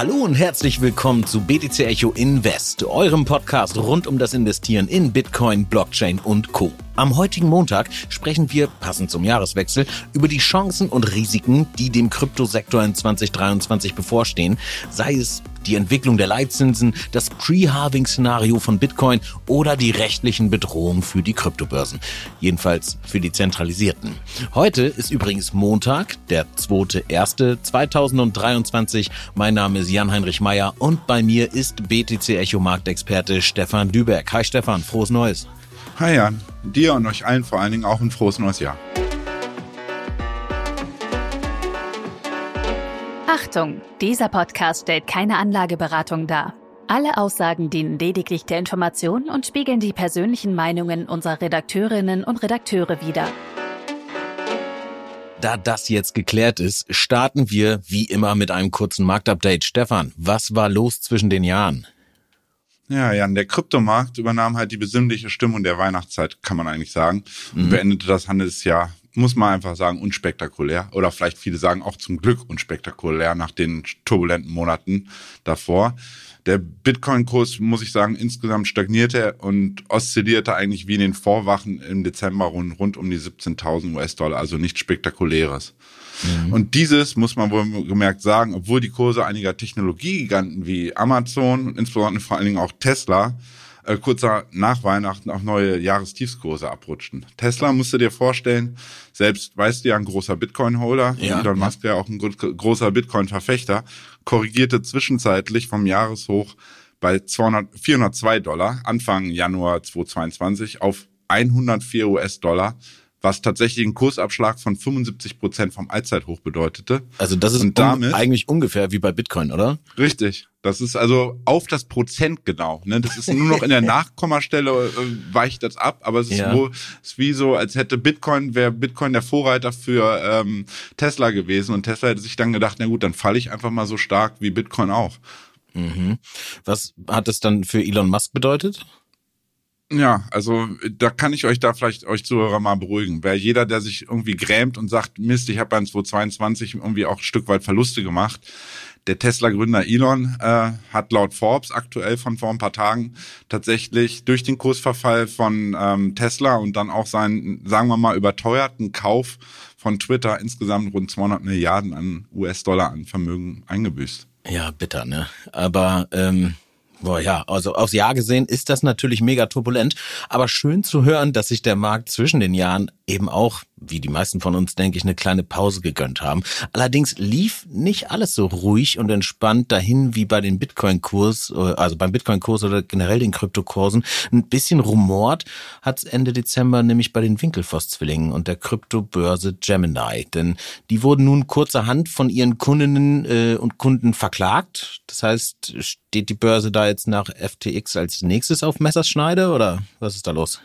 Hallo und herzlich willkommen zu BTC Echo Invest, eurem Podcast rund um das Investieren in Bitcoin, Blockchain und Co. Am heutigen Montag sprechen wir, passend zum Jahreswechsel, über die Chancen und Risiken, die dem Kryptosektor in 2023 bevorstehen, sei es die Entwicklung der Leitzinsen, das Pre-Halving-Szenario von Bitcoin oder die rechtlichen Bedrohungen für die Kryptobörsen. Jedenfalls für die zentralisierten. Heute ist übrigens Montag, der 2.1.2023. Mein Name ist Jan-Heinrich Meyer und bei mir ist BTC Echo Marktexperte Stefan Düberg. Hi Stefan, frohes Neues. Hi Jan, dir und euch allen vor allen Dingen auch ein frohes neues Jahr. Achtung, dieser Podcast stellt keine Anlageberatung dar. Alle Aussagen dienen lediglich der Information und spiegeln die persönlichen Meinungen unserer Redakteurinnen und Redakteure wider. Da das jetzt geklärt ist, starten wir wie immer mit einem kurzen Marktupdate. Stefan, was war los zwischen den Jahren? Ja, Jan, der Kryptomarkt übernahm halt die besinnliche Stimmung der Weihnachtszeit, kann man eigentlich sagen, und mhm. beendete das Handelsjahr muss man einfach sagen, unspektakulär. Oder vielleicht viele sagen auch zum Glück unspektakulär nach den turbulenten Monaten davor. Der Bitcoin-Kurs, muss ich sagen, insgesamt stagnierte und oszillierte eigentlich wie in den Vorwachen im Dezember rund, rund um die 17.000 US-Dollar, also nichts Spektakuläres. Mhm. Und dieses muss man wohl gemerkt sagen, obwohl die Kurse einiger Technologiegiganten wie Amazon, insbesondere vor allen Dingen auch Tesla, äh, kurz nach Weihnachten auch neue Jahrestiefskurse abrutschten. Tesla musst du dir vorstellen, selbst weißt du ja ein großer Bitcoin-Holder, ja, Elon Musk ja auch ein großer Bitcoin-Verfechter, korrigierte zwischenzeitlich vom Jahreshoch bei 200, 402 Dollar Anfang Januar 2022 auf 104 US-Dollar was tatsächlich einen Kursabschlag von 75 Prozent vom Allzeithoch bedeutete. Also das ist damit, eigentlich ungefähr wie bei Bitcoin, oder? Richtig. Das ist also auf das Prozent genau. Ne? Das ist nur noch in der Nachkommastelle äh, weicht das ab, aber es ist, ja. wohl, ist wie so, als hätte Bitcoin, wäre Bitcoin der Vorreiter für ähm, Tesla gewesen und Tesla hätte sich dann gedacht, na gut, dann falle ich einfach mal so stark wie Bitcoin auch. Mhm. Was hat es dann für Elon Musk bedeutet? Ja, also da kann ich euch da vielleicht euch Zuhörer mal beruhigen. Wer jeder, der sich irgendwie grämt und sagt, Mist, ich habe beim 2022 irgendwie auch ein Stück weit Verluste gemacht. Der Tesla-Gründer Elon äh, hat laut Forbes aktuell von vor ein paar Tagen tatsächlich durch den Kursverfall von ähm, Tesla und dann auch seinen, sagen wir mal, überteuerten Kauf von Twitter insgesamt rund 200 Milliarden an US-Dollar an Vermögen eingebüßt. Ja, bitter, ne? Aber ähm Boah, ja, also aufs Jahr gesehen ist das natürlich mega turbulent, aber schön zu hören, dass sich der Markt zwischen den Jahren eben auch, wie die meisten von uns, denke ich, eine kleine Pause gegönnt haben. Allerdings lief nicht alles so ruhig und entspannt dahin wie bei den Bitcoin-Kurs, äh, also beim Bitcoin-Kurs oder generell den Kryptokursen. Ein bisschen rumort hat Ende Dezember nämlich bei den Winkelfoss-Zwillingen und der Kryptobörse Gemini, denn die wurden nun kurzerhand von ihren Kundinnen äh, und Kunden verklagt. Das heißt, steht die Börse da jetzt nach FTX als nächstes auf Messerschneide oder was ist da los?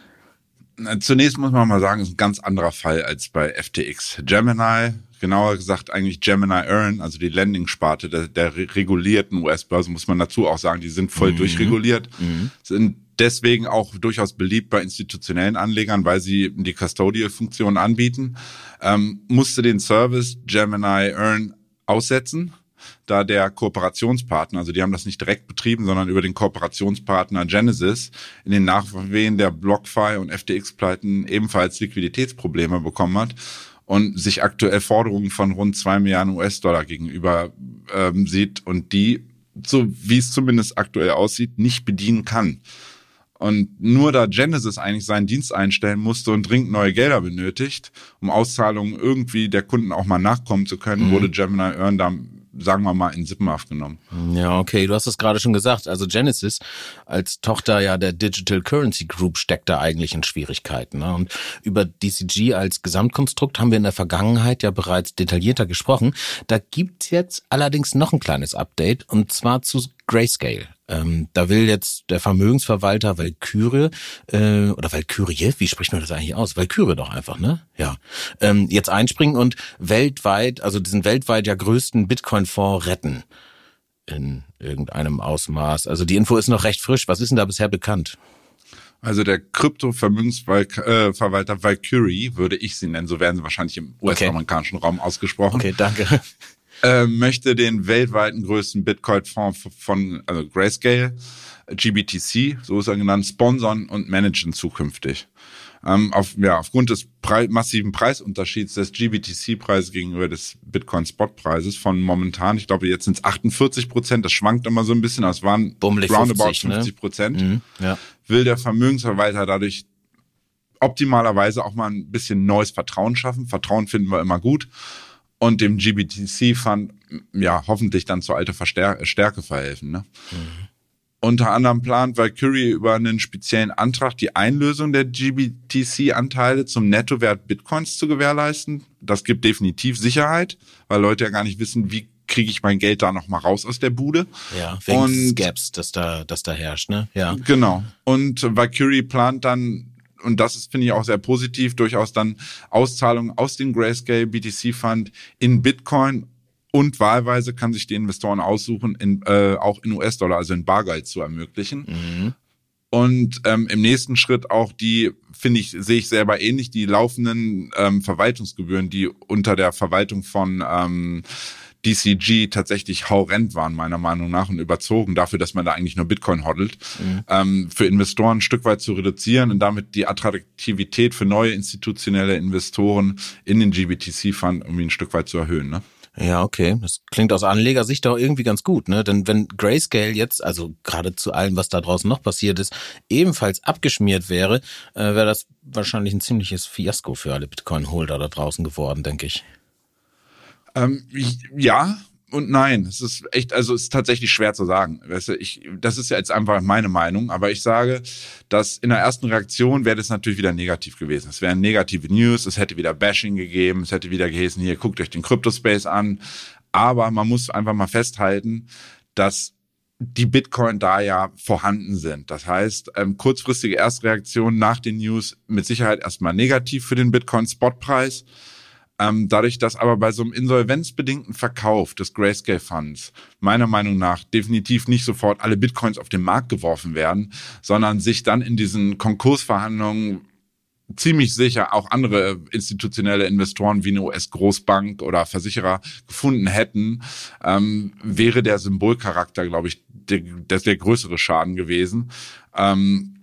Zunächst muss man mal sagen, ist ein ganz anderer Fall als bei FTX. Gemini, genauer gesagt eigentlich Gemini Earn, also die Landing-Sparte der, der regulierten US-Börse, muss man dazu auch sagen, die sind voll mhm. durchreguliert, mhm. sind deswegen auch durchaus beliebt bei institutionellen Anlegern, weil sie die Custodial-Funktion anbieten, ähm, musste den Service Gemini Earn aussetzen da der Kooperationspartner, also die haben das nicht direkt betrieben, sondern über den Kooperationspartner Genesis in den Nachwehen der BlockFi und FTX-Pleiten ebenfalls Liquiditätsprobleme bekommen hat und sich aktuell Forderungen von rund zwei Milliarden US-Dollar gegenüber ähm, sieht und die, so wie es zumindest aktuell aussieht, nicht bedienen kann. Und nur da Genesis eigentlich seinen Dienst einstellen musste und dringend neue Gelder benötigt, um Auszahlungen irgendwie der Kunden auch mal nachkommen zu können, mhm. wurde Gemini Earn da sagen wir mal, in Sippenhaft genommen. Ja, okay, du hast es gerade schon gesagt. Also Genesis als Tochter ja der Digital Currency Group steckt da eigentlich in Schwierigkeiten. Ne? Und über DCG als Gesamtkonstrukt haben wir in der Vergangenheit ja bereits detaillierter gesprochen. Da gibt's jetzt allerdings noch ein kleines Update und zwar zu Grayscale. Ähm, da will jetzt der Vermögensverwalter Valkyrie äh, oder Valkyrie, wie spricht man das eigentlich aus? Valkyrie doch einfach, ne? Ja. Ähm, jetzt einspringen und weltweit, also diesen weltweit ja größten Bitcoin-Fonds retten in irgendeinem Ausmaß. Also die Info ist noch recht frisch. Was ist denn da bisher bekannt? Also der Krypto-Vermögensverwalter Valkyrie, würde ich sie nennen, so werden sie wahrscheinlich im US-amerikanischen okay. Raum ausgesprochen. Okay, danke äh, möchte den weltweiten größten Bitcoin-Fonds von also Grayscale, GBTC, so ist er genannt, sponsern und managen zukünftig. Ähm, auf, ja, aufgrund des Pre massiven Preisunterschieds des GBTC-Preises gegenüber des Bitcoin-Spot-Preises von momentan, ich glaube, jetzt sind es 48 Prozent, das schwankt immer so ein bisschen, es waren Bummelig roundabout 50, ne? 50 Prozent, Mhm, ja. will der Vermögensverwalter dadurch optimalerweise auch mal ein bisschen neues Vertrauen schaffen. Vertrauen finden wir immer gut. Und dem GBTC-Fund, ja, hoffentlich dann zur alten Verstär Stärke verhelfen. Ne? Unter anderem plant Valkyrie über einen speziellen Antrag die Einlösung der GBTC-Anteile zum Nettowert Bitcoins zu gewährleisten. Das gibt definitiv Sicherheit, weil Leute ja gar nicht wissen, wie kriege ich mein Geld da noch mal raus aus der Bude. Ja, wegen Und- Gaps, das da, das da herrscht, ne? Ja. Genau. Und Valkyrie plant dann, und das ist, finde ich, auch sehr positiv, durchaus dann Auszahlungen aus dem Grayscale BTC Fund in Bitcoin und wahlweise kann sich die Investoren aussuchen, in, äh, auch in US-Dollar, also in Bargeld zu ermöglichen. Mhm. Und ähm, im nächsten Schritt auch die, finde ich, sehe ich selber ähnlich, die laufenden ähm, Verwaltungsgebühren, die unter der Verwaltung von ähm, DCG tatsächlich haurend waren, meiner Meinung nach, und überzogen dafür, dass man da eigentlich nur Bitcoin hodelt, ähm, für Investoren ein Stück weit zu reduzieren und damit die Attraktivität für neue institutionelle Investoren in den GBTC-Fund irgendwie ein Stück weit zu erhöhen. Ne? Ja, okay. Das klingt aus Anlegersicht doch irgendwie ganz gut, ne? Denn wenn Grayscale jetzt, also gerade zu allem, was da draußen noch passiert ist, ebenfalls abgeschmiert wäre, äh, wäre das wahrscheinlich ein ziemliches Fiasko für alle Bitcoin-Holder da draußen geworden, denke ich. Ähm, ich- ja und nein. Es ist echt, also es ist tatsächlich schwer zu sagen. Weißt du, ich, das ist ja jetzt einfach meine Meinung, aber ich sage, dass in der ersten Reaktion wäre das natürlich wieder negativ gewesen. Es wären negative News, es hätte wieder Bashing gegeben, es hätte wieder geheißen, hier guckt euch den Crypto-Space an. Aber man muss einfach mal festhalten, dass die Bitcoin da ja vorhanden sind. Das heißt, ähm, kurzfristige Erstreaktion nach den News mit Sicherheit erstmal negativ für den Bitcoin-Spotpreis. Ähm, dadurch, dass aber bei so einem insolvenzbedingten Verkauf des Grayscale Funds meiner Meinung nach definitiv nicht sofort alle Bitcoins auf den Markt geworfen werden, sondern sich dann in diesen Konkursverhandlungen ziemlich sicher auch andere institutionelle Investoren wie eine US-Großbank oder Versicherer gefunden hätten, ähm, wäre der Symbolcharakter, glaube ich, der, der, der größere Schaden gewesen. Ähm,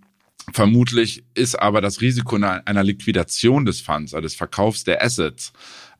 Vermutlich ist aber das Risiko einer Liquidation des Funds, also des Verkaufs der Assets,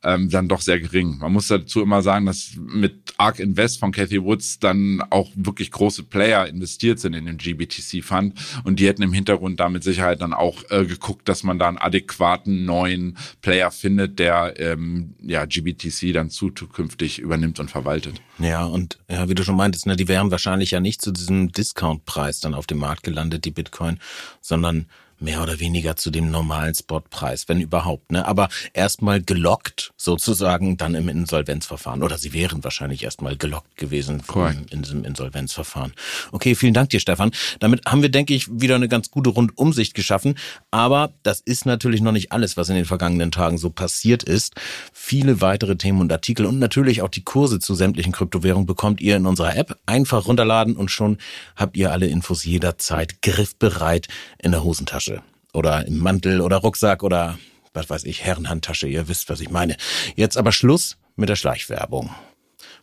ähm, dann doch sehr gering. Man muss dazu immer sagen, dass mit ARK Invest von Cathy Woods dann auch wirklich große Player investiert sind in den GBTC Fund und die hätten im Hintergrund da mit Sicherheit dann auch äh, geguckt, dass man da einen adäquaten neuen Player findet, der ähm, ja GBTC dann zukünftig übernimmt und verwaltet. Ja, und ja, wie du schon meintest, ne, die wären wahrscheinlich ja nicht zu diesem Discount-Preis dann auf dem Markt gelandet, die Bitcoin, sondern mehr oder weniger zu dem normalen Spotpreis, wenn überhaupt. Ne? Aber erstmal gelockt sozusagen dann im Insolvenzverfahren. Oder sie wären wahrscheinlich erstmal gelockt gewesen Korrekt. in diesem Insolvenzverfahren. Okay, vielen Dank dir, Stefan. Damit haben wir, denke ich, wieder eine ganz gute Rundumsicht geschaffen. Aber das ist natürlich noch nicht alles, was in den vergangenen Tagen so passiert ist. Viele weitere Themen und Artikel und natürlich auch die Kurse zu sämtlichen Kryptowährungen bekommt ihr in unserer App. Einfach runterladen und schon habt ihr alle Infos jederzeit griffbereit in der Hosentasche oder im Mantel oder Rucksack oder was weiß ich, Herrenhandtasche. Ihr wisst, was ich meine. Jetzt aber Schluss mit der Schleichwerbung.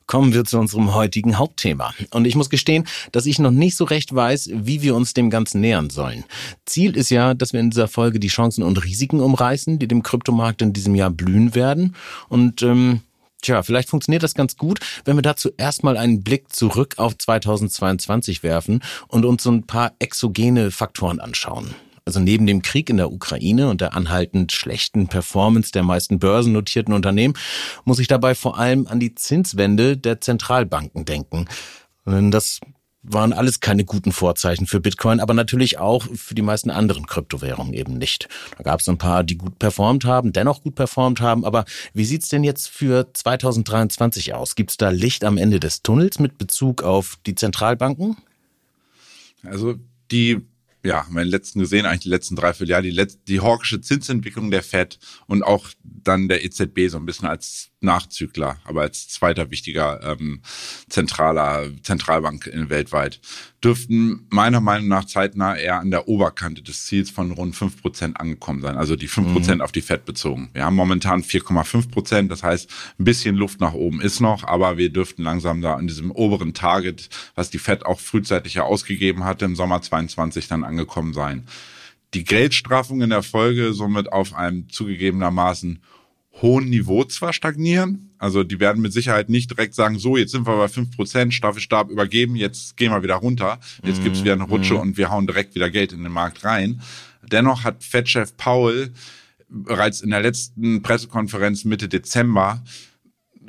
Kommen wir zu unserem heutigen Hauptthema. Und ich muss gestehen, dass ich noch nicht so recht weiß, wie wir uns dem Ganzen nähern sollen. Ziel ist ja, dass wir in dieser Folge die Chancen und Risiken umreißen, die dem Kryptomarkt in diesem Jahr blühen werden. Und ähm, Tja, vielleicht funktioniert das ganz gut, wenn wir dazu erstmal einen Blick zurück auf 2022 werfen und uns so ein paar exogene Faktoren anschauen. Also neben dem Krieg in der Ukraine und der anhaltend schlechten Performance der meisten börsennotierten Unternehmen muss ich dabei vor allem an die Zinswende der Zentralbanken denken. Denn Das waren alles keine guten Vorzeichen für Bitcoin, aber natürlich auch für die meisten anderen Kryptowährungen eben nicht. Da gab es ein paar, die gut performt haben, dennoch gut performt haben. Aber wie sieht's denn jetzt für 2023 aus? Gibt's da Licht am Ende des Tunnels mit Bezug auf die Zentralbanken? Also die, ja, haben letzten gesehen, eigentlich die letzten drei, vier Jahre, die, letz, die hawkische Zinsentwicklung der FED und auch dann der EZB so ein bisschen als Nachzügler, aber als zweiter wichtiger ähm, zentraler Zentralbank in, weltweit, dürften meiner Meinung nach zeitnah eher an der Oberkante des Ziels von rund fünf Prozent angekommen sein, also die fünf Prozent mhm. auf die Fed bezogen. Wir haben momentan 4,5 Prozent, das heißt, ein bisschen Luft nach oben ist noch, aber wir dürften langsam da an diesem oberen Target, was die Fed auch frühzeitig ja ausgegeben hatte, im Sommer 22 dann angekommen sein. Die Geldstraffung in der Folge somit auf einem zugegebenermaßen hohen Niveau zwar stagnieren. Also die werden mit Sicherheit nicht direkt sagen, so, jetzt sind wir bei fünf Prozent, Staffelstab übergeben, jetzt gehen wir wieder runter, jetzt gibt's wieder eine Rutsche mhm. und wir hauen direkt wieder Geld in den Markt rein. Dennoch hat Fed-Chef Powell bereits in der letzten Pressekonferenz Mitte Dezember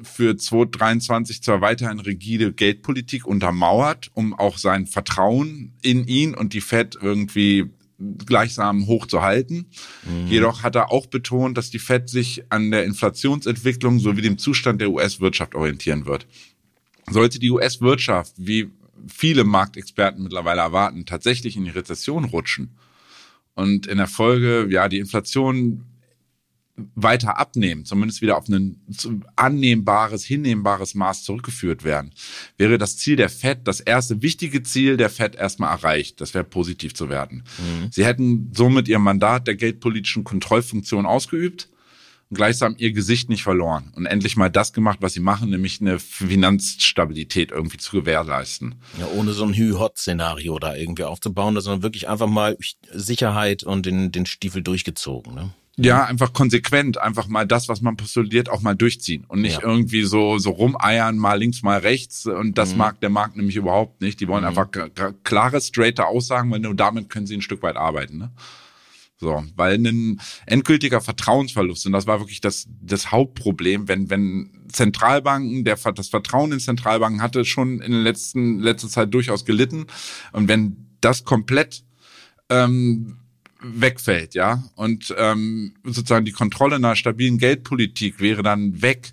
für 2023 zur weiterhin rigide Geldpolitik untermauert, um auch sein Vertrauen in ihn und die Fed irgendwie gleichsam hoch zu halten. Mhm. Jedoch hat er auch betont, dass die Fed sich an der Inflationsentwicklung sowie dem Zustand der US-Wirtschaft orientieren wird. Sollte die US-Wirtschaft, wie viele Marktexperten mittlerweile erwarten, tatsächlich in die Rezession rutschen und in der Folge, ja, die Inflation weiter abnehmen, zumindest wieder auf ein annehmbares, hinnehmbares Maß zurückgeführt werden, wäre das Ziel der FED, das erste wichtige Ziel der FED erstmal erreicht. Das wäre positiv zu werden. Mhm. Sie hätten somit ihr Mandat der geldpolitischen Kontrollfunktion ausgeübt und gleichsam ihr Gesicht nicht verloren und endlich mal das gemacht, was sie machen, nämlich eine Finanzstabilität irgendwie zu gewährleisten. Ja, ohne so ein Hü-Hot-Szenario da irgendwie aufzubauen, sondern wirklich einfach mal Sicherheit und den, den Stiefel durchgezogen. Ne? Ja, einfach konsequent, einfach mal das, was man postuliert, auch mal durchziehen und nicht ja. irgendwie so so rumeiern, mal links, mal rechts. Und das mhm. mag der Markt nämlich überhaupt nicht. Die wollen mhm. einfach klare, straighte Aussagen, weil nur damit können sie ein Stück weit arbeiten. Ne? So, weil ein endgültiger Vertrauensverlust, und das war wirklich das, das Hauptproblem, wenn, wenn Zentralbanken, der, das Vertrauen in Zentralbanken hatte schon in der letzten, letzter Zeit durchaus gelitten. Und wenn das komplett ähm, wegfällt, ja. Und ähm, sozusagen die Kontrolle einer stabilen Geldpolitik wäre dann weg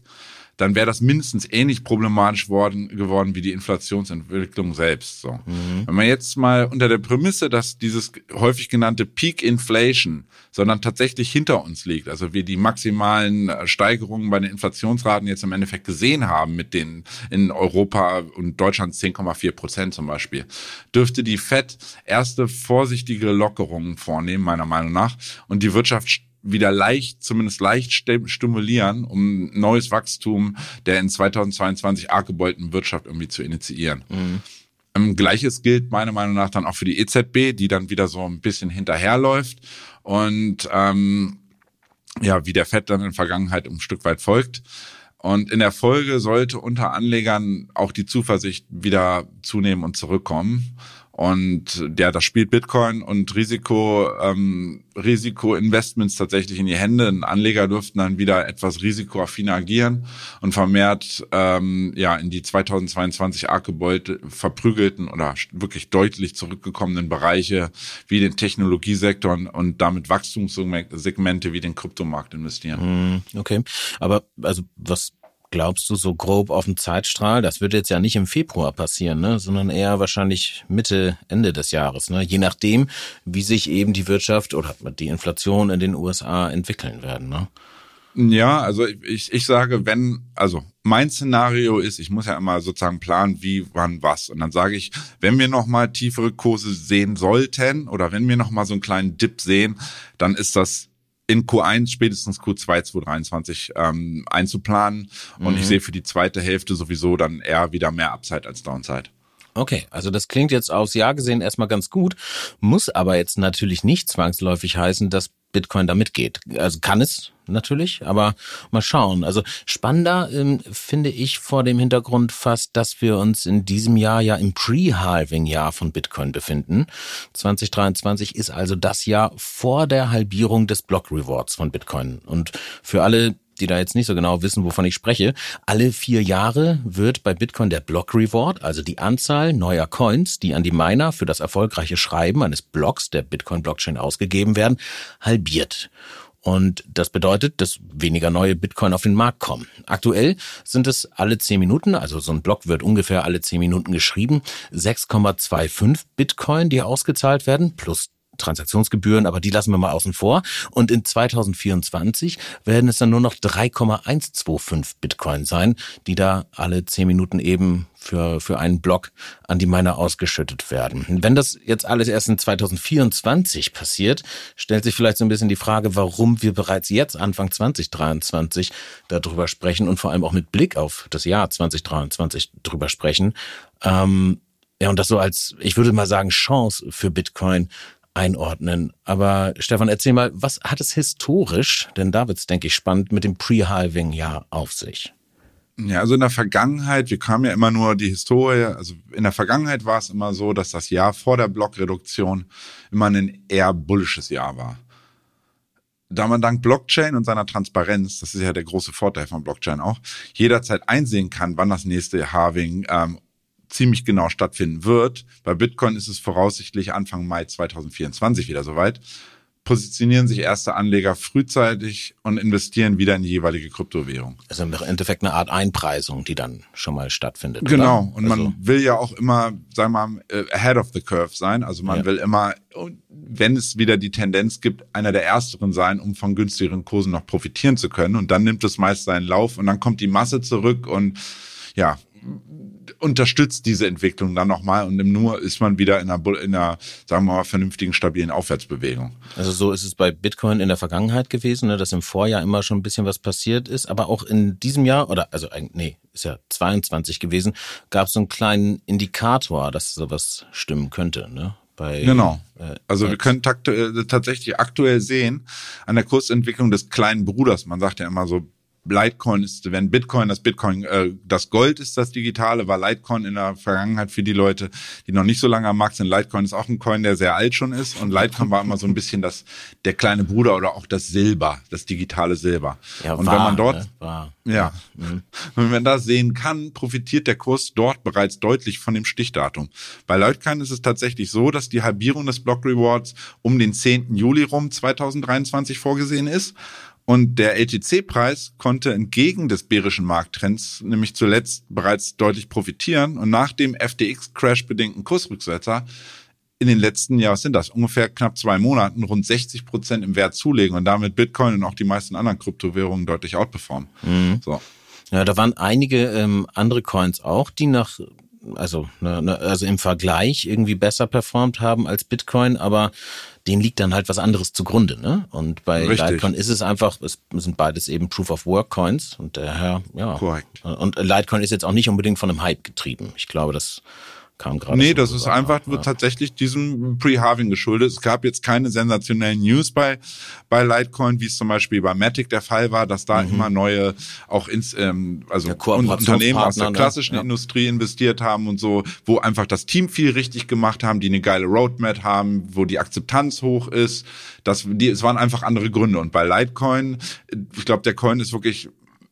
dann wäre das mindestens ähnlich problematisch worden, geworden wie die Inflationsentwicklung selbst. So. Mhm. Wenn man jetzt mal unter der Prämisse, dass dieses häufig genannte Peak Inflation, sondern tatsächlich hinter uns liegt, also wir die maximalen äh, Steigerungen bei den Inflationsraten jetzt im Endeffekt gesehen haben mit den in Europa und Deutschland 10,4 Prozent zum Beispiel, dürfte die Fed erste vorsichtige Lockerungen vornehmen, meiner Meinung nach, und die Wirtschaft wieder leicht, zumindest leicht stimulieren, um neues Wachstum der in 2022 arg gebeulten Wirtschaft irgendwie zu initiieren. Mhm. Ähm, Gleiches gilt meiner Meinung nach dann auch für die EZB, die dann wieder so ein bisschen hinterherläuft und ähm, ja, wie der FED dann in der Vergangenheit ein Stück weit folgt. Und in der Folge sollte unter Anlegern auch die Zuversicht wieder zunehmen und zurückkommen. Und ja, das spielt Bitcoin und Risiko, ähm, Risikoinvestments tatsächlich in die Hände. Ein Anleger dürften dann wieder etwas risikoaffiner agieren und vermehrt ähm, ja in die 2022 arg gebeute, verprügelten oder wirklich deutlich zurückgekommenen Bereiche wie den Technologiesektor und damit Wachstumssegmente wie den Kryptomarkt investieren. Hm, okay, aber also was glaubst du, so grob auf dem Zeitstrahl? Das wird jetzt ja nicht im Februar passieren, ne? sondern eher wahrscheinlich Mitte, Ende des Jahres. Ne? Je nachdem, wie sich eben die Wirtschaft oder die Inflation in den USA entwickeln werden. Ne? Ja, also ich, ich sage, wenn, also mein Szenario ist, ich muss ja immer sozusagen planen, wie, wann, was. Und dann sage ich, wenn wir nochmal tiefere Kurse sehen sollten oder wenn wir nochmal so einen kleinen Dip sehen, dann ist das in Q1, spätestens Q2 2023 ähm, einzuplanen. Und mhm. ich sehe für die zweite Hälfte sowieso dann eher wieder mehr Upside als Downside. Okay, also das klingt jetzt aufs Jahr gesehen erstmal ganz gut, muss aber jetzt natürlich nicht zwangsläufig heißen, dass Bitcoin da mitgeht. Also kann es natürlich, aber mal schauen. Also spannender ähm, finde ich vor dem Hintergrund fast, dass wir uns in diesem Jahr ja im Pre-Halving-Jahr von Bitcoin befinden. 2023 ist also das Jahr vor der Halbierung des Block Rewards von Bitcoin. Und für alle, die da jetzt nicht so genau wissen, wovon ich spreche, alle vier Jahre wird bei Bitcoin der Block Reward, also die Anzahl neuer Coins, die an die Miner für das erfolgreiche Schreiben eines Blocks der Bitcoin-Blockchain ausgegeben werden, halbiert. Und das bedeutet, dass weniger neue Bitcoin auf den Markt kommen. Aktuell sind es alle zehn Minuten, also so ein Block wird ungefähr alle zehn Minuten geschrieben, 6,25 Bitcoin, die ausgezahlt werden, plus Transaktionsgebühren, aber die lassen wir mal außen vor. Und in 2024 werden es dann nur noch 3,125 Bitcoin sein, die da alle zehn Minuten eben für, für einen Block an die Miner ausgeschüttet werden. Wenn das jetzt alles erst in 2024 passiert, stellt sich vielleicht so ein bisschen die Frage, warum wir bereits jetzt Anfang 2023 darüber sprechen und vor allem auch mit Blick auf das Jahr 2023 darüber sprechen. Ähm, ja, und das so als, ich würde mal sagen, Chance für Bitcoin einordnen. Aber Stefan, erzähl mal, was hat es historisch, denn da wird es, denke ich, spannend, mit dem Pre-Halving-Jahr auf sich? Ja, also in der Vergangenheit, wir kamen ja immer nur die Historie, also in der Vergangenheit war es immer so, dass das Jahr vor der Blockreduktion immer ein eher bullisches Jahr war. Da man dank Blockchain und seiner Transparenz, das ist ja der große Vorteil von Blockchain auch, jederzeit einsehen kann, wann das nächste Halving ähm, ziemlich genau stattfinden wird. Bei Bitcoin ist es voraussichtlich Anfang Mai 2024 wieder soweit positionieren sich erste Anleger frühzeitig und investieren wieder in die jeweilige Kryptowährung. Also im Endeffekt eine Art Einpreisung, die dann schon mal stattfindet. Genau. Oder? Und also man will ja auch immer, sagen wir mal, äh, ahead of the curve sein. Also man ja. will immer, wenn es wieder die Tendenz gibt, einer der ersteren sein, um von günstigeren Kursen noch profitieren zu können. Und dann nimmt es meist seinen Lauf und dann kommt die Masse zurück und ja, unterstützt diese Entwicklung dann nochmal und im Nur ist man wieder in einer, in einer, sagen wir mal, vernünftigen, stabilen Aufwärtsbewegung. Also so ist es bei Bitcoin in der Vergangenheit gewesen, ne, dass im Vorjahr immer schon ein bisschen was passiert ist, aber auch in diesem Jahr, oder also nee, ist ja 22 gewesen, gab es so einen kleinen Indikator, dass sowas stimmen könnte, ne? Bei, genau. Äh, also wir können takt äh, tatsächlich aktuell sehen an der Kursentwicklung des kleinen Bruders. Man sagt ja immer so, Litecoin ist, wenn Bitcoin das Bitcoin, äh, das Gold ist das Digitale, war Litecoin in der Vergangenheit für die Leute, die noch nicht so lange am Markt sind. Litecoin ist auch ein Coin, der sehr alt schon ist und Litecoin war immer so ein bisschen das, der kleine Bruder oder auch das Silber, das digitale Silber. Ja, und war, wenn man dort, ne? war. ja, mhm. wenn man das sehen kann, profitiert der Kurs dort bereits deutlich von dem Stichdatum. Bei Litecoin ist es tatsächlich so, dass die Halbierung des Block Rewards um den 10. Juli rum 2023 vorgesehen ist. Und der LTC-Preis konnte entgegen des bärischen Markttrends nämlich zuletzt bereits deutlich profitieren und nach dem FTX-Crash bedingten Kursrücksetzer in den letzten Jahren sind das ungefähr knapp zwei Monaten rund 60 Prozent im Wert zulegen und damit Bitcoin und auch die meisten anderen Kryptowährungen deutlich outperformen. Mhm. So. Ja, da waren einige ähm, andere Coins auch, die nach also ne, ne, also im Vergleich irgendwie besser performt haben als Bitcoin, aber denen liegt dann halt was anderes zugrunde, ne? Und bei Richtig. Litecoin ist es einfach, es sind beides eben Proof of Work Coins und daher, ja. Korrekt. Und Litecoin ist jetzt auch nicht unbedingt von einem Hype getrieben. Ich glaube, das kam gerade. Nee, das ist einfach ja. tatsächlich diesem Pre-Halving geschuldet. Es gab jetzt keine sensationellen News bei, bei Litecoin, wie es zum Beispiel bei Matic der Fall war, dass da mhm. immer neue, auch ins, ähm, also Unternehmen aus der ne? klassischen ja. Industrie investiert haben und so, wo einfach das Team viel richtig gemacht haben, die eine geile Roadmap haben, wo die Akzeptanz hoch ist. Das, die, es waren einfach andere Gründe. Und bei Litecoin, ich glaube, der Coin ist wirklich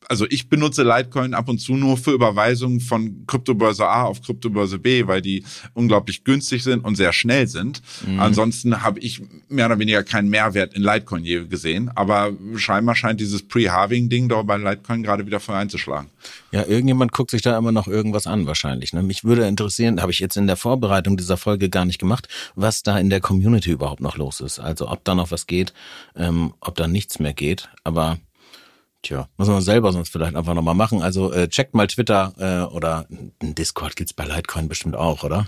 also ich benutze Litecoin ab und zu nur für Überweisungen von Kryptobörse A auf Kryptobörse B, weil die unglaublich günstig sind und sehr schnell sind. Mhm. Ansonsten habe ich mehr oder weniger keinen Mehrwert in Litecoin je gesehen. Aber scheinbar scheint dieses Pre-Halving-Ding da bei Litecoin gerade wieder voll einzuschlagen. Ja, irgendjemand guckt sich da immer noch irgendwas an wahrscheinlich. Ne? Mich würde interessieren, habe ich jetzt in der Vorbereitung dieser Folge gar nicht gemacht, was da in der Community überhaupt noch los ist. Also ob da noch was geht, ähm, ob da nichts mehr geht. Aber Tja, muss man selber sonst vielleicht einfach nochmal machen. Also äh, checkt mal Twitter äh, oder ein Discord gibt's bei Litecoin bestimmt auch, oder?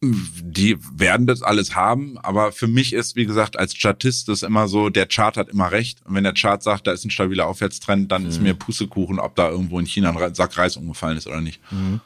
Die werden das alles haben, aber für mich ist, wie gesagt, als Statist das immer so, der Chart hat immer recht. Und wenn der Chart sagt, da ist ein stabiler Aufwärtstrend, dann mhm. ist mir Pustekuchen, ob da irgendwo in China ein Sack Reis umgefallen ist oder nicht. Mhm.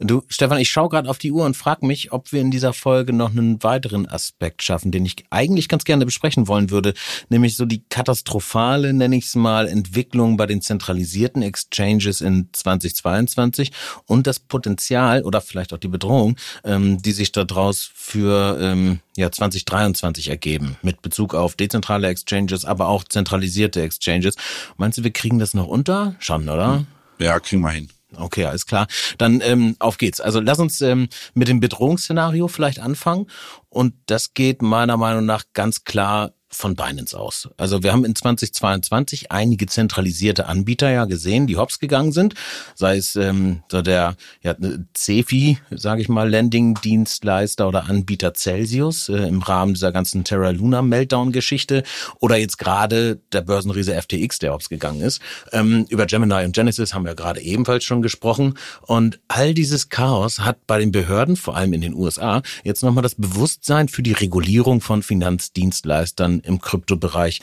Du, Stefan, ich schaue gerade auf die Uhr und frage mich, ob wir in dieser Folge noch einen weiteren Aspekt schaffen, den ich eigentlich ganz gerne besprechen wollen würde, nämlich so die katastrophale, nenne ich es mal, Entwicklung bei den zentralisierten Exchanges in 2022 und das Potenzial oder vielleicht auch die Bedrohung, ähm, die sich sich daraus für ähm, ja, 2023 ergeben, mit Bezug auf dezentrale Exchanges, aber auch zentralisierte Exchanges. Meinst du, wir kriegen das noch unter? Schon, oder? Ja, kriegen wir hin. Okay, alles klar. Dann ähm, auf geht's. Also lass uns ähm, mit dem Bedrohungsszenario vielleicht anfangen. Und das geht meiner Meinung nach ganz klar von Binance aus. Also wir haben in 2022 einige zentralisierte Anbieter ja gesehen, die hops gegangen sind, sei es ähm, so der ja, CEFI, sage ich mal, Landing-Dienstleister oder Anbieter Celsius äh, im Rahmen dieser ganzen Terra Luna Meltdown-Geschichte oder jetzt gerade der Börsenriese FTX, der hops gegangen ist. Ähm, über Gemini und Genesis haben wir gerade ebenfalls schon gesprochen und all dieses Chaos hat bei den Behörden, vor allem in den USA, jetzt nochmal das Bewusstsein für die Regulierung von Finanzdienstleistern im Kryptobereich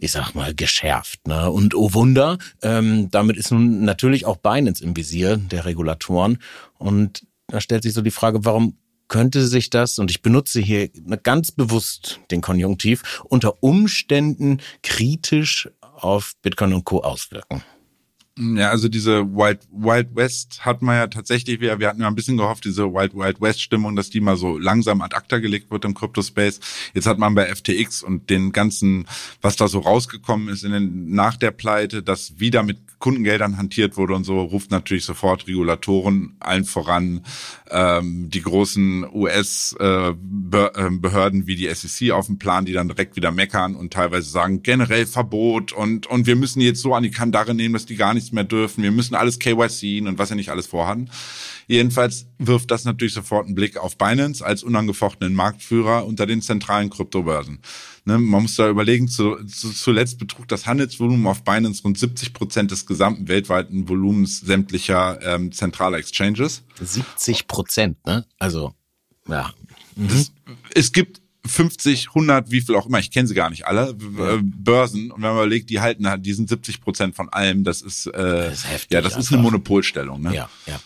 ich sag mal, geschärft. Ne? Und oh Wunder, ähm, damit ist nun natürlich auch Binance im Visier der Regulatoren. Und da stellt sich so die Frage, warum könnte sich das, und ich benutze hier ganz bewusst den Konjunktiv, unter Umständen kritisch auf Bitcoin und Co. auswirken? Ja, also diese Wild, Wild West hat man ja tatsächlich, wir, wir hatten ja ein bisschen gehofft, diese Wild Wild West Stimmung, dass die mal so langsam ad acta gelegt wird im Crypto-Space. Jetzt hat man bei FTX und den ganzen, was da so rausgekommen ist in den, nach der Pleite, dass wieder mit Kundengeldern hantiert wurde und so, ruft natürlich sofort Regulatoren allen voran ähm, die großen US-Behörden äh, wie die SEC auf den Plan, die dann direkt wieder meckern und teilweise sagen, generell Verbot und, und wir müssen jetzt so an die Kandare nehmen, dass die gar nichts mehr dürfen. Wir müssen alles KYC und was sie nicht alles vorhatten. Jedenfalls wirft das natürlich sofort einen Blick auf Binance als unangefochtenen Marktführer unter den zentralen Kryptobörsen. Ne, man muss da überlegen, zu, zu, zuletzt betrug das Handelsvolumen auf Binance rund 70 Prozent des gesamten weltweiten Volumens sämtlicher ähm, zentraler Exchanges. 70 Prozent, ne? Also, ja. Mhm. Es, es gibt 50, 100, wie viel auch immer, ich kenne sie gar nicht alle, ja. Börsen. Und wenn man überlegt, die halten, die sind 70 Prozent von allem, das ist, äh, das ist heftig, ja, das einfach. ist eine Monopolstellung. Ne? Ja, ja.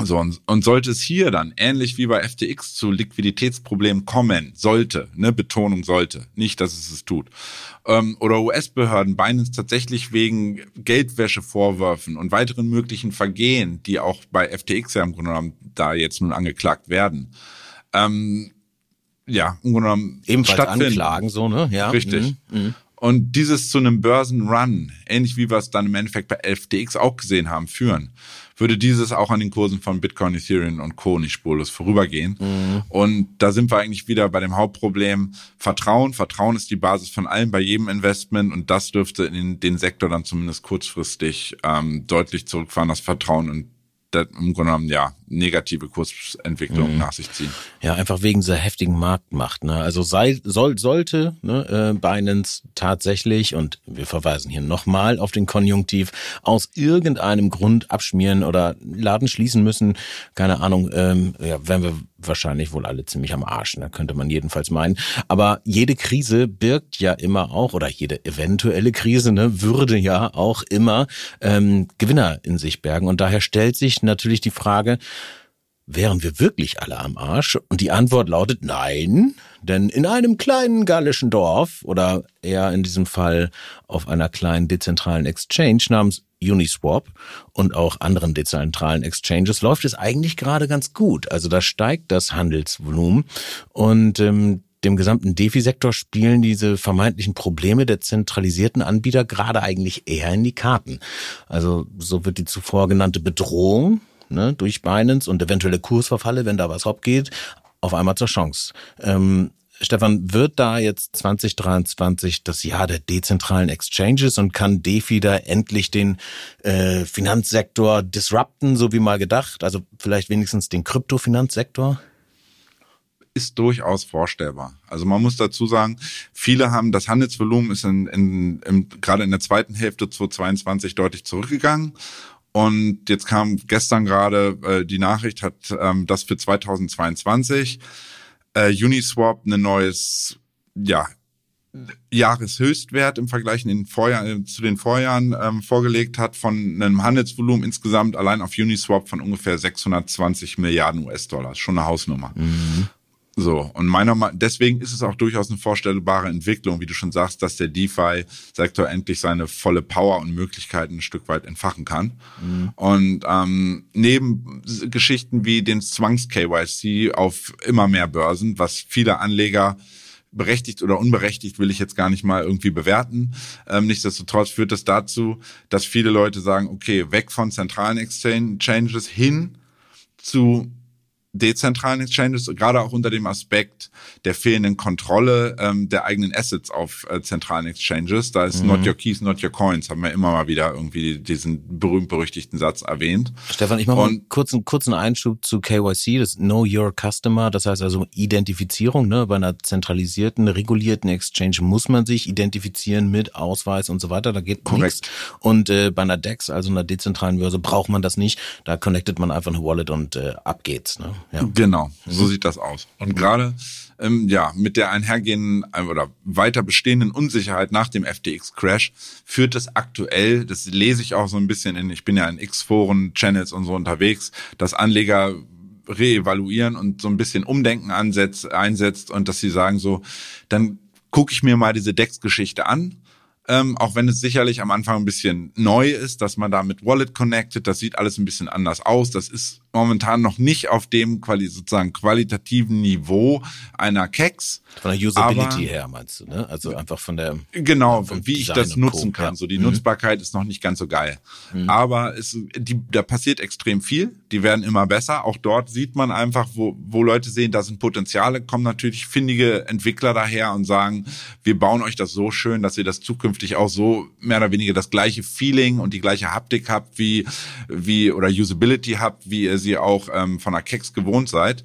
So, und, und sollte es hier dann, ähnlich wie bei FTX, zu Liquiditätsproblemen kommen, sollte, ne, Betonung sollte, nicht, dass es es tut, ähm, oder US-Behörden Binance tatsächlich wegen Geldwäschevorwürfen und weiteren möglichen Vergehen, die auch bei FTX ja im Grunde genommen da jetzt nun angeklagt werden, ähm, ja, im Grunde genommen ebenfalls stattfinden. anklagen, so, ne? Ja. Richtig. Mhm. Mhm. Und dieses zu einem Börsenrun, ähnlich wie wir es dann im Endeffekt bei FTX auch gesehen haben, führen würde dieses auch an den Kursen von Bitcoin, Ethereum und Co. nicht spurlos vorübergehen. Mhm. Und da sind wir eigentlich wieder bei dem Hauptproblem Vertrauen. Vertrauen ist die Basis von allem bei jedem Investment und das dürfte in den Sektor dann zumindest kurzfristig ähm, deutlich zurückfahren, das Vertrauen und im Grunde genommen ja negative Kursentwicklung mhm. nach sich ziehen. Ja, einfach wegen dieser heftigen Marktmacht. Ne? Also sei, soll, sollte ne, äh, Binance tatsächlich, und wir verweisen hier nochmal auf den Konjunktiv, aus irgendeinem Grund abschmieren oder Laden schließen müssen, keine Ahnung, ähm, ja, werden wir wahrscheinlich wohl alle ziemlich am Arsch, ne? könnte man jedenfalls meinen. Aber jede Krise birgt ja immer auch, oder jede eventuelle Krise ne, würde ja auch immer ähm, Gewinner in sich bergen. Und daher stellt sich natürlich die Frage, Wären wir wirklich alle am Arsch? Und die Antwort lautet nein, denn in einem kleinen gallischen Dorf oder eher in diesem Fall auf einer kleinen dezentralen Exchange namens Uniswap und auch anderen dezentralen Exchanges läuft es eigentlich gerade ganz gut. Also da steigt das Handelsvolumen und ähm, dem gesamten Defi-Sektor spielen diese vermeintlichen Probleme der zentralisierten Anbieter gerade eigentlich eher in die Karten. Also so wird die zuvor genannte Bedrohung ne, durch Binance und eventuelle Kursverfalle, wenn da was hopp auf einmal zur Chance. Ähm, Stefan, wird da jetzt 2023 das Jahr der dezentralen Exchanges und kann DeFi da endlich den äh, Finanzsektor disrupten, so wie mal gedacht? Also vielleicht wenigstens den Kryptofinanzsektor? Ist durchaus vorstellbar. Also man muss dazu sagen, viele haben das Handelsvolumen ist in, in, in, gerade in der zweiten Hälfte 2022 deutlich zurückgegangen und jetzt kam gestern gerade äh, die Nachricht, hat ähm, das für 2022 äh, Uniswap ein neues, ja, Jahreshöchstwert im Vergleich in den Vorjahr, äh, zu den Vorjahren ähm, vorgelegt hat von einem Handelsvolumen insgesamt allein auf Uniswap von ungefähr 620 Milliarden US-Dollar. Schon eine Hausnummer. Mhm. So, und meiner Meinung deswegen ist es auch durchaus eine vorstellbare Entwicklung, wie du schon sagst, dass der DeFi-Sektor endlich seine volle Power und Möglichkeiten ein Stück weit entfachen kann. Mhm. Und ähm, neben Geschichten wie den Zwangs-KYC auf immer mehr Börsen, was viele Anleger berechtigt oder unberechtigt will ich jetzt gar nicht mal irgendwie bewerten. Ähm, nichtsdestotrotz führt das dazu, dass viele Leute sagen, okay, weg von zentralen Exchanges hin zu dezentralen Exchanges, gerade auch unter dem Aspekt der fehlenden Kontrolle ähm, der eigenen Assets auf äh, zentralen Exchanges. Da ist mhm. not your keys, not your coins, haben wir immer mal wieder irgendwie diesen berühmt-berüchtigten Satz erwähnt. Stefan, ich mache mal einen kurzen, kurzen Einschub zu KYC, das Know Your Customer, das heißt also Identifizierung. Ne? Bei einer zentralisierten, regulierten Exchange muss man sich identifizieren mit Ausweis und so weiter, da geht nichts. Und äh, bei einer DEX, also einer dezentralen Börse, braucht man das nicht. Da connectet man einfach eine Wallet und äh, ab geht's. Ne? Ja. Genau, so mhm. sieht das aus. Und gerade ähm, ja mit der einhergehenden äh, oder weiter bestehenden Unsicherheit nach dem FTX-Crash führt es aktuell, das lese ich auch so ein bisschen in, ich bin ja in X-Foren, Channels und so unterwegs, dass Anleger reevaluieren und so ein bisschen Umdenken ansetzt, einsetzt und dass sie sagen so, dann gucke ich mir mal diese Dex-Geschichte an ähm, auch wenn es sicherlich am Anfang ein bisschen neu ist, dass man da mit Wallet connected, das sieht alles ein bisschen anders aus. Das ist momentan noch nicht auf dem quali sozusagen qualitativen Niveau einer Keks. Von der Usability her meinst du, ne? Also einfach von der genau, wie ich das nutzen kann. So die mhm. Nutzbarkeit ist noch nicht ganz so geil. Mhm. Aber es, die, da passiert extrem viel. Die werden immer besser. Auch dort sieht man einfach, wo, wo Leute sehen, da sind Potenziale, kommen natürlich findige Entwickler daher und sagen, wir bauen euch das so schön, dass ihr das zukünftig auch so mehr oder weniger das gleiche Feeling und die gleiche Haptik habt wie wie oder Usability habt, wie ihr sie auch ähm, von der Keks gewohnt seid.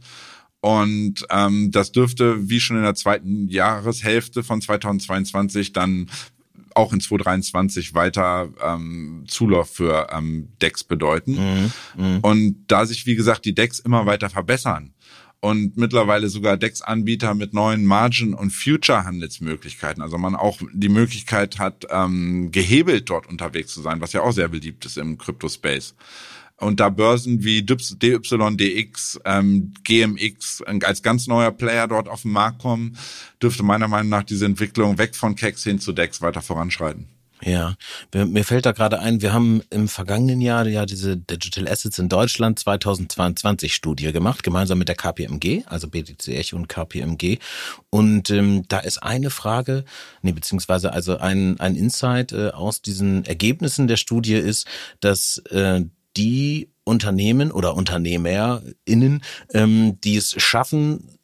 Und ähm, das dürfte, wie schon in der zweiten Jahreshälfte von 2022, dann auch in 2023 weiter ähm, Zulauf für ähm, Decks bedeuten. Mhm, mh. Und da sich, wie gesagt, die Decks immer weiter verbessern und mittlerweile sogar DEX-Anbieter mit neuen Margin- und Future-Handelsmöglichkeiten. Also man auch die Möglichkeit hat, ähm, gehebelt dort unterwegs zu sein, was ja auch sehr beliebt ist im Crypto-Space. Und da Börsen wie DYDX, ähm, GMX als ganz neuer Player dort auf den Markt kommen, dürfte meiner Meinung nach diese Entwicklung weg von KEX hin zu DEX weiter voranschreiten. Ja, mir, fällt da gerade ein, wir haben im vergangenen Jahr ja diese Digital Assets in Deutschland 2022 Studie gemacht, gemeinsam mit der KPMG, also BTC Echo und KPMG. Und ähm, da ist eine Frage, nee, beziehungsweise also ein, ein Insight äh, aus diesen Ergebnissen der Studie ist, dass äh, die Unternehmen oder UnternehmerInnen, ähm, die es schaffen,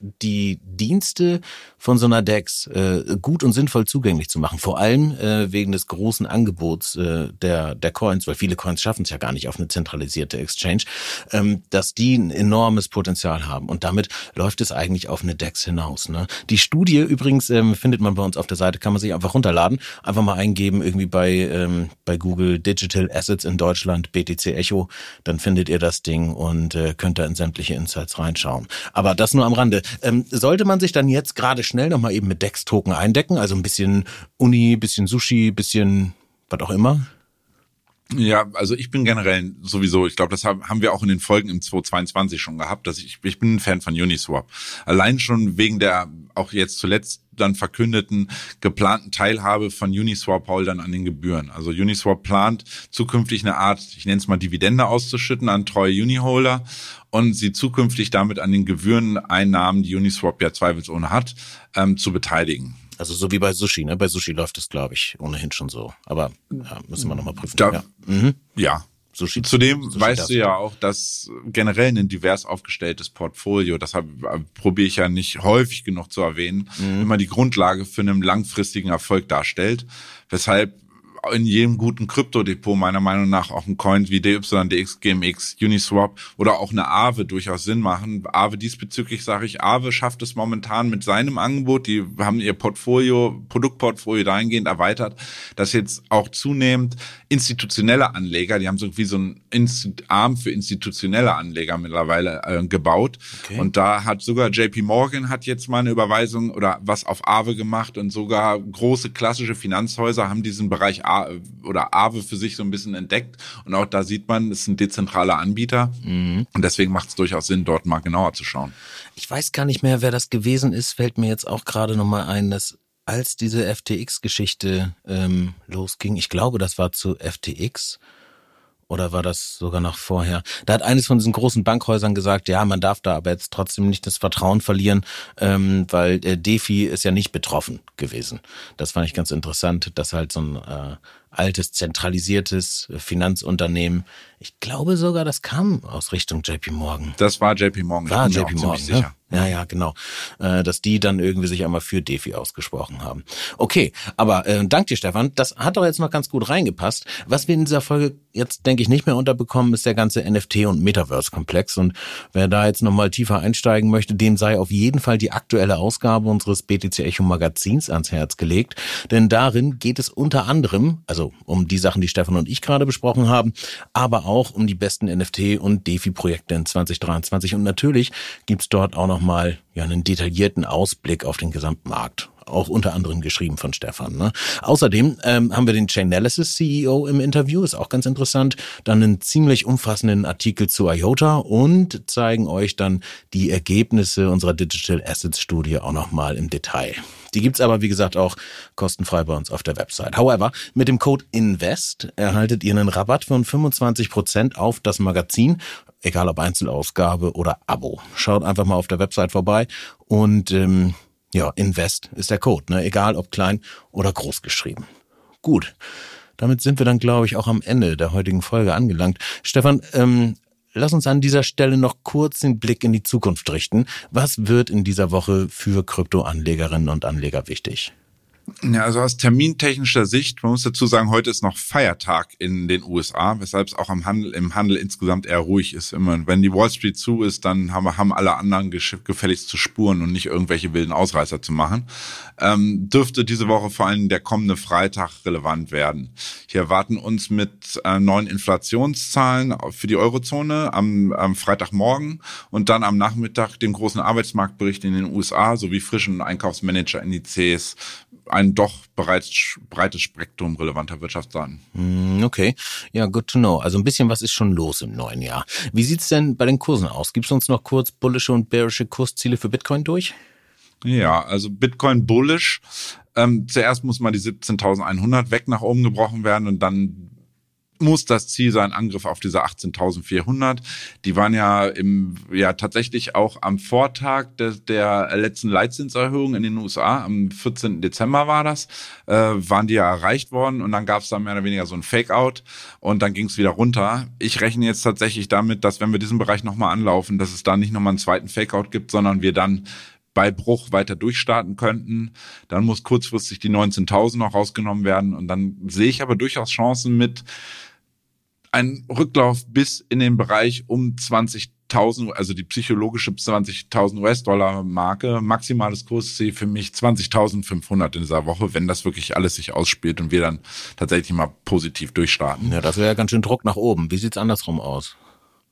die Dienste von so einer DEX äh, gut und sinnvoll zugänglich zu machen. Vor allem äh, wegen des großen Angebots äh, der, der Coins, weil viele Coins schaffen es ja gar nicht auf eine zentralisierte Exchange, ähm, dass die ein enormes Potenzial haben. Und damit läuft es eigentlich auf eine DEX hinaus. Ne? Die Studie übrigens ähm, findet man bei uns auf der Seite, kann man sich einfach runterladen, einfach mal eingeben, irgendwie bei, ähm, bei Google Digital Assets in Deutschland, BTC Echo, dann findet ihr das Ding und äh, könnt da in sämtliche Insights reinschauen. Aber das nur am Rande. Ähm, sollte man sich dann jetzt gerade schnell nochmal eben mit DEX-Token eindecken, also ein bisschen Uni, bisschen Sushi, bisschen was auch immer? Ja, also ich bin generell sowieso, ich glaube, das haben wir auch in den Folgen im 2022 schon gehabt, dass ich, ich bin ein Fan von Uniswap. Allein schon wegen der auch jetzt zuletzt dann verkündeten geplanten Teilhabe von Uniswap-Holdern an den Gebühren. Also Uniswap plant zukünftig eine Art, ich nenne es mal Dividende auszuschütten an treue Uniholder und sie zukünftig damit an den Gebühreneinnahmen, die Uniswap ja zweifelsohne hat, ähm, zu beteiligen. Also so wie bei Sushi, ne? Bei Sushi läuft das, glaube ich, ohnehin schon so. Aber ja, müssen wir nochmal prüfen. Da, ja. Mhm. ja. Sushi, Zudem Sushi weißt du ja auch, dass generell ein divers aufgestelltes Portfolio, das hab, probiere ich ja nicht häufig genug zu erwähnen, mhm. immer die Grundlage für einen langfristigen Erfolg darstellt. Weshalb in jedem guten Kryptodepot meiner Meinung nach auch ein Coin wie DYDX, GMX, Uniswap oder auch eine Aave durchaus Sinn machen. Aave diesbezüglich sage ich, Aave schafft es momentan mit seinem Angebot, die haben ihr Portfolio, Produktportfolio dahingehend erweitert, dass jetzt auch zunehmend institutionelle Anleger, die haben so wie so ein Arm für institutionelle Anleger mittlerweile äh, gebaut. Okay. Und da hat sogar JP Morgan hat jetzt mal eine Überweisung oder was auf Aave gemacht und sogar große klassische Finanzhäuser haben diesen Bereich oder Aave für sich so ein bisschen entdeckt. Und auch da sieht man, es ist ein dezentraler Anbieter. Mhm. Und deswegen macht es durchaus Sinn, dort mal genauer zu schauen. Ich weiß gar nicht mehr, wer das gewesen ist, fällt mir jetzt auch gerade nochmal ein, dass als diese FTX-Geschichte ähm, losging, ich glaube, das war zu FTX Oder war das sogar noch vorher? Da hat eines von diesen großen Bankhäusern gesagt, ja, man darf da aber jetzt trotzdem nicht das Vertrauen verlieren, ähm, weil äh, Defi ist ja nicht betroffen gewesen. Das fand ich ganz interessant, dass halt so ein äh, altes, zentralisiertes Finanzunternehmen. Ich glaube sogar, das kam aus Richtung JP Morgan. Das war JP Morgan. War JP Morgan, sicher. Ne? Ja, ja, genau. Äh, dass die dann irgendwie sich einmal für DeFi ausgesprochen haben. Okay, aber äh, dank dir, Stefan. Das hat doch jetzt noch ganz gut reingepasst. Was wir in dieser Folge jetzt, denke ich, nicht mehr unterbekommen, ist der ganze NFT- und Metaverse-Komplex. Und wer da jetzt nochmal tiefer einsteigen möchte, dem sei auf jeden Fall die aktuelle Ausgabe unseres BTC Echo Magazins ans Herz gelegt. Denn darin geht es unter anderem, also um die Sachen, die Stefan und ich gerade besprochen haben, aber auch um die besten NFT- und DeFi-Projekte in 2023. Und natürlich gibt's dort auch noch nochmal ja einen detaillierten Ausblick auf den Gesamtmarkt auch unter anderem geschrieben von Stefan. Ne? Außerdem ähm, haben wir den Chainalysis CEO im Interview, ist auch ganz interessant. Dann einen ziemlich umfassenden Artikel zu IOTA und zeigen euch dann die Ergebnisse unserer Digital Assets Studie auch nochmal im Detail. Die gibt's aber, wie gesagt, auch kostenfrei bei uns auf der Website. However, mit dem Code INVEST erhaltet ihr einen Rabatt von 25 Prozent auf das Magazin egal ob Einzelausgabe oder Abo. Schaut einfach mal auf der Website vorbei und ähm, ja, Invest ist der Code, ne? egal ob klein oder groß geschrieben. Gut, damit sind wir dann, glaube ich, auch am Ende der heutigen Folge angelangt. Stefan, ähm, lass uns an dieser Stelle noch kurz den Blick in die Zukunft richten. Was wird in dieser Woche für Kryptoanlegerinnen und Anleger wichtig? Ja, also aus termintechnischer Sicht, man muss dazu sagen, heute ist noch Feiertag in den USA, weshalb es auch am Handel, im Handel insgesamt eher ruhig ist. Immer, wenn die Wall Street zu ist, dann haben, haben alle anderen gefälligst zu spuren und nicht irgendwelche wilden Ausreißer zu machen. Ähm, dürfte diese Woche vor allem der kommende Freitag relevant werden. Hier erwarten uns mit äh, neuen Inflationszahlen für die Eurozone am, am Freitagmorgen und dann am Nachmittag den großen Arbeitsmarktbericht in den USA sowie frischen Einkaufsmanager-Indizes ein doch bereits breites Spektrum relevanter Wirtschaftsdaten. Hm, okay, ja, good to know. Also ein bisschen was ist schon los im neuen Jahr. Wie sieht's denn bei den Kursen aus? Gibst du uns noch kurz bullische und bearische Kursziele für Bitcoin durch? Ja, also Bitcoin bullish. Ähm, zuerst muss mal die 17.100 weg nach oben gebrochen werden und dann muss das Ziel sein, Angriff auf diese 18.400. Die waren ja im, ja tatsächlich auch am Vortag der, der letzten Leitzinserhöhung in den USA, am 14. Dezember war das, äh, waren die ja erreicht worden und dann gab es da mehr oder weniger so ein Fake-out und dann ging es wieder runter. Ich rechne jetzt tatsächlich damit, dass wenn wir diesen Bereich nochmal anlaufen, dass es da nicht nochmal einen zweiten Fake-out gibt, sondern wir dann bei Bruch weiter durchstarten könnten. Dann muss kurzfristig die 19.000 noch rausgenommen werden und dann sehe ich aber durchaus Chancen mit ein Rücklauf bis in den Bereich um 20.000, also die psychologische 20.000 US-Dollar Marke. Maximales Kursziel für mich 20.500 in dieser Woche, wenn das wirklich alles sich ausspielt und wir dann tatsächlich mal positiv durchstarten. Ja, das wäre ja ganz schön Druck nach oben. Wie sieht's andersrum aus?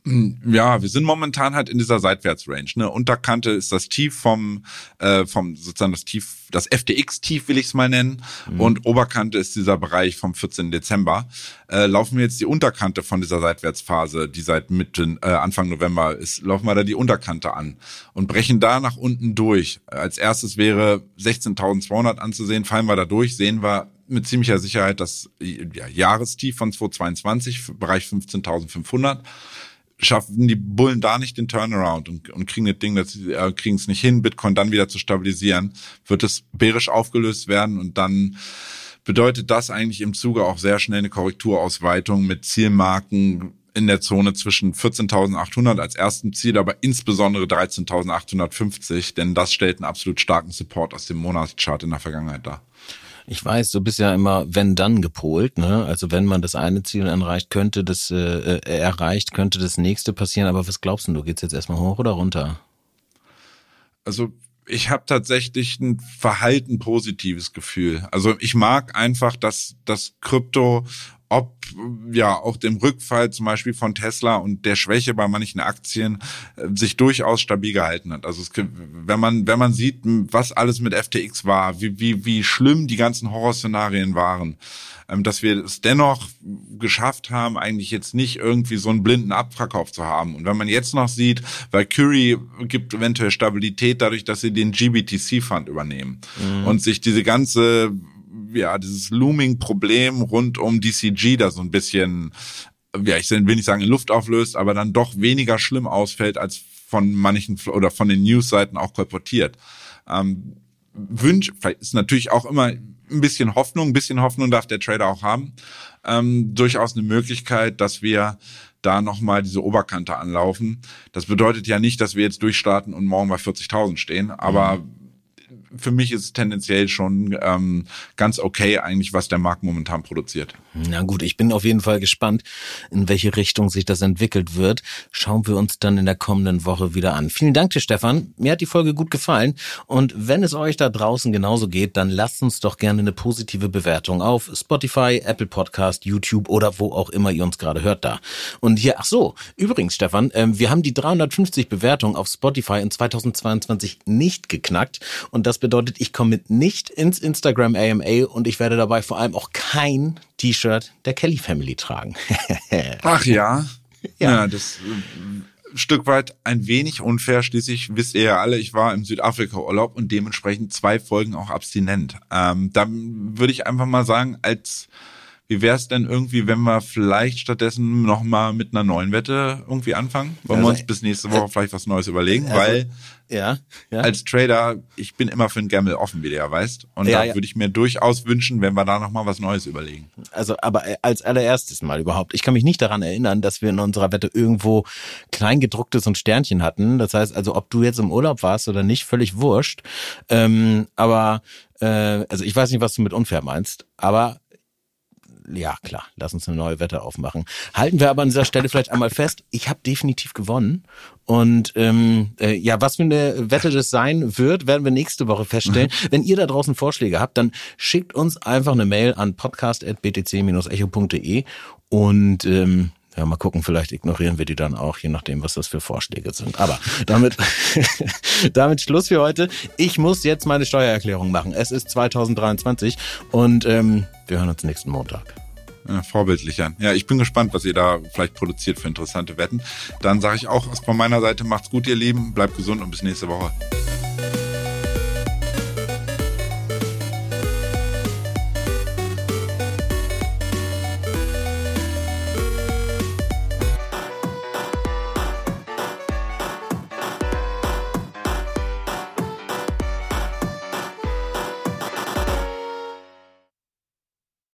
Hm, ja, wir sind momentan halt in dieser Seitwärtsrange. Ne? Unterkante ist das Tief vom, äh, vom sozusagen das Tief, das FTX-Tief will ich es mal nennen. Mhm. Und Oberkante ist dieser Bereich vom 14. Dezember. Äh, laufen wir jetzt die Unterkante von dieser Seitwärtsphase, die seit Mitte, äh, Anfang November ist, laufen wir da die Unterkante an und brechen da nach unten durch. Als erstes wäre 16.200 anzusehen, fallen wir da durch, sehen wir mit ziemlicher Sicherheit das ja, Jahrestief von 2022, Bereich 15.500 schaffen die Bullen da nicht den Turnaround und, und kriegen das Ding, das, äh, kriegen es nicht hin, Bitcoin dann wieder zu stabilisieren, wird es bärisch aufgelöst werden und dann bedeutet das eigentlich im Zuge auch sehr schnell eine Korrekturausweitung mit Zielmarken in der Zone zwischen 14.800 als ersten Ziel, aber insbesondere 13.850, denn das stellt einen absolut starken Support aus dem Monatschart in der Vergangenheit dar. Ich weiß, du bist ja immer wenn dann gepolt, ne? Also wenn man das eine Ziel erreicht, könnte das äh, äh, erreicht, könnte das nächste passieren. Aber was glaubst du? Du geht's jetzt erstmal hoch oder runter? Also ich habe tatsächlich ein verhalten positives Gefühl. Also ich mag einfach, dass das Krypto ob ja auch dem Rückfall zum Beispiel von Tesla und der Schwäche bei manchen Aktien äh, sich durchaus stabil gehalten hat. Also es, wenn man wenn man sieht, was alles mit FTX war, wie wie wie schlimm die ganzen Horrorszenarien waren, ähm, dass wir es dennoch geschafft haben, eigentlich jetzt nicht irgendwie so einen blinden Abverkauf zu haben. Und wenn man jetzt noch sieht, weil Curry gibt eventuell Stabilität dadurch, dass sie den GBTC Fund übernehmen mhm. und sich diese ganze ja, dieses Looming-Problem rund um DCG da so ein bisschen ja, ich will nicht sagen in Luft auflöst, aber dann doch weniger schlimm ausfällt, als von manchen oder von den Newsseiten auch kolportiert. Ähm, Wünsch, ist natürlich auch immer ein bisschen Hoffnung, ein bisschen Hoffnung darf der Trader auch haben. Ähm, durchaus eine Möglichkeit, dass wir da nochmal diese Oberkante anlaufen. Das bedeutet ja nicht, dass wir jetzt durchstarten und morgen bei 40.000 stehen, aber mhm für mich ist es tendenziell schon ähm, ganz okay eigentlich, was der Markt momentan produziert. Na gut, ich bin auf jeden Fall gespannt, in welche Richtung sich das entwickelt wird. Schauen wir uns dann in der kommenden Woche wieder an. Vielen Dank dir, Stefan. Mir hat die Folge gut gefallen. Und wenn es euch da draußen genauso geht, dann lasst uns doch gerne eine positive Bewertung auf Spotify, Apple Podcast, YouTube oder wo auch immer ihr uns gerade hört da. Und hier, ach so, übrigens, Stefan, äh, wir haben die 350 Bewertungen auf Spotify in 2022 nicht geknackt. Und das bedeutet, ich komme nicht ins Instagram AMA und ich werde dabei vor allem auch kein T-Shirt der Kelly Family tragen. Ach ja. ja. Ja, das äh, Stück weit ein wenig unfair. Schließlich wisst ihr ja alle, ich war im Südafrika-Urlaub und dementsprechend zwei Folgen auch abstinent. Ähm, da würde ich einfach mal sagen, als wie wäre es denn irgendwie, wenn wir vielleicht stattdessen nochmal mit einer neuen Wette irgendwie anfangen? Wollen also, wir uns bis nächste Woche vielleicht was Neues überlegen? Also, weil ja, ja. als Trader, ich bin immer für ein Gamble offen, wie du ja weißt. Und ja, da ja. würde ich mir durchaus wünschen, wenn wir da nochmal was Neues überlegen. Also, aber als allererstes mal überhaupt. Ich kann mich nicht daran erinnern, dass wir in unserer Wette irgendwo Kleingedrucktes und Sternchen hatten. Das heißt also, ob du jetzt im Urlaub warst oder nicht, völlig wurscht. Ähm, aber äh, also ich weiß nicht, was du mit unfair meinst, aber ja klar, lass uns eine neue Wette aufmachen. Halten wir aber an dieser Stelle vielleicht einmal fest, ich habe definitiv gewonnen. Und ähm, äh, ja, was für eine Wette das sein wird, werden wir nächste Woche feststellen. Mhm. Wenn ihr da draußen Vorschläge habt, dann schickt uns einfach eine Mail an podcast.btc-echo.de und ähm, ja, mal gucken, vielleicht ignorieren wir die dann auch, je nachdem, was das für Vorschläge sind. Aber damit, damit Schluss für heute. Ich muss jetzt meine Steuererklärung machen. Es ist 2023 und ähm, wir hören uns nächsten Montag. Ja, vorbildlich, Jan. Ja, ich bin gespannt, was ihr da vielleicht produziert für interessante Wetten. Dann sage ich auch von meiner Seite, macht's gut, ihr Lieben, bleibt gesund und bis nächste Woche.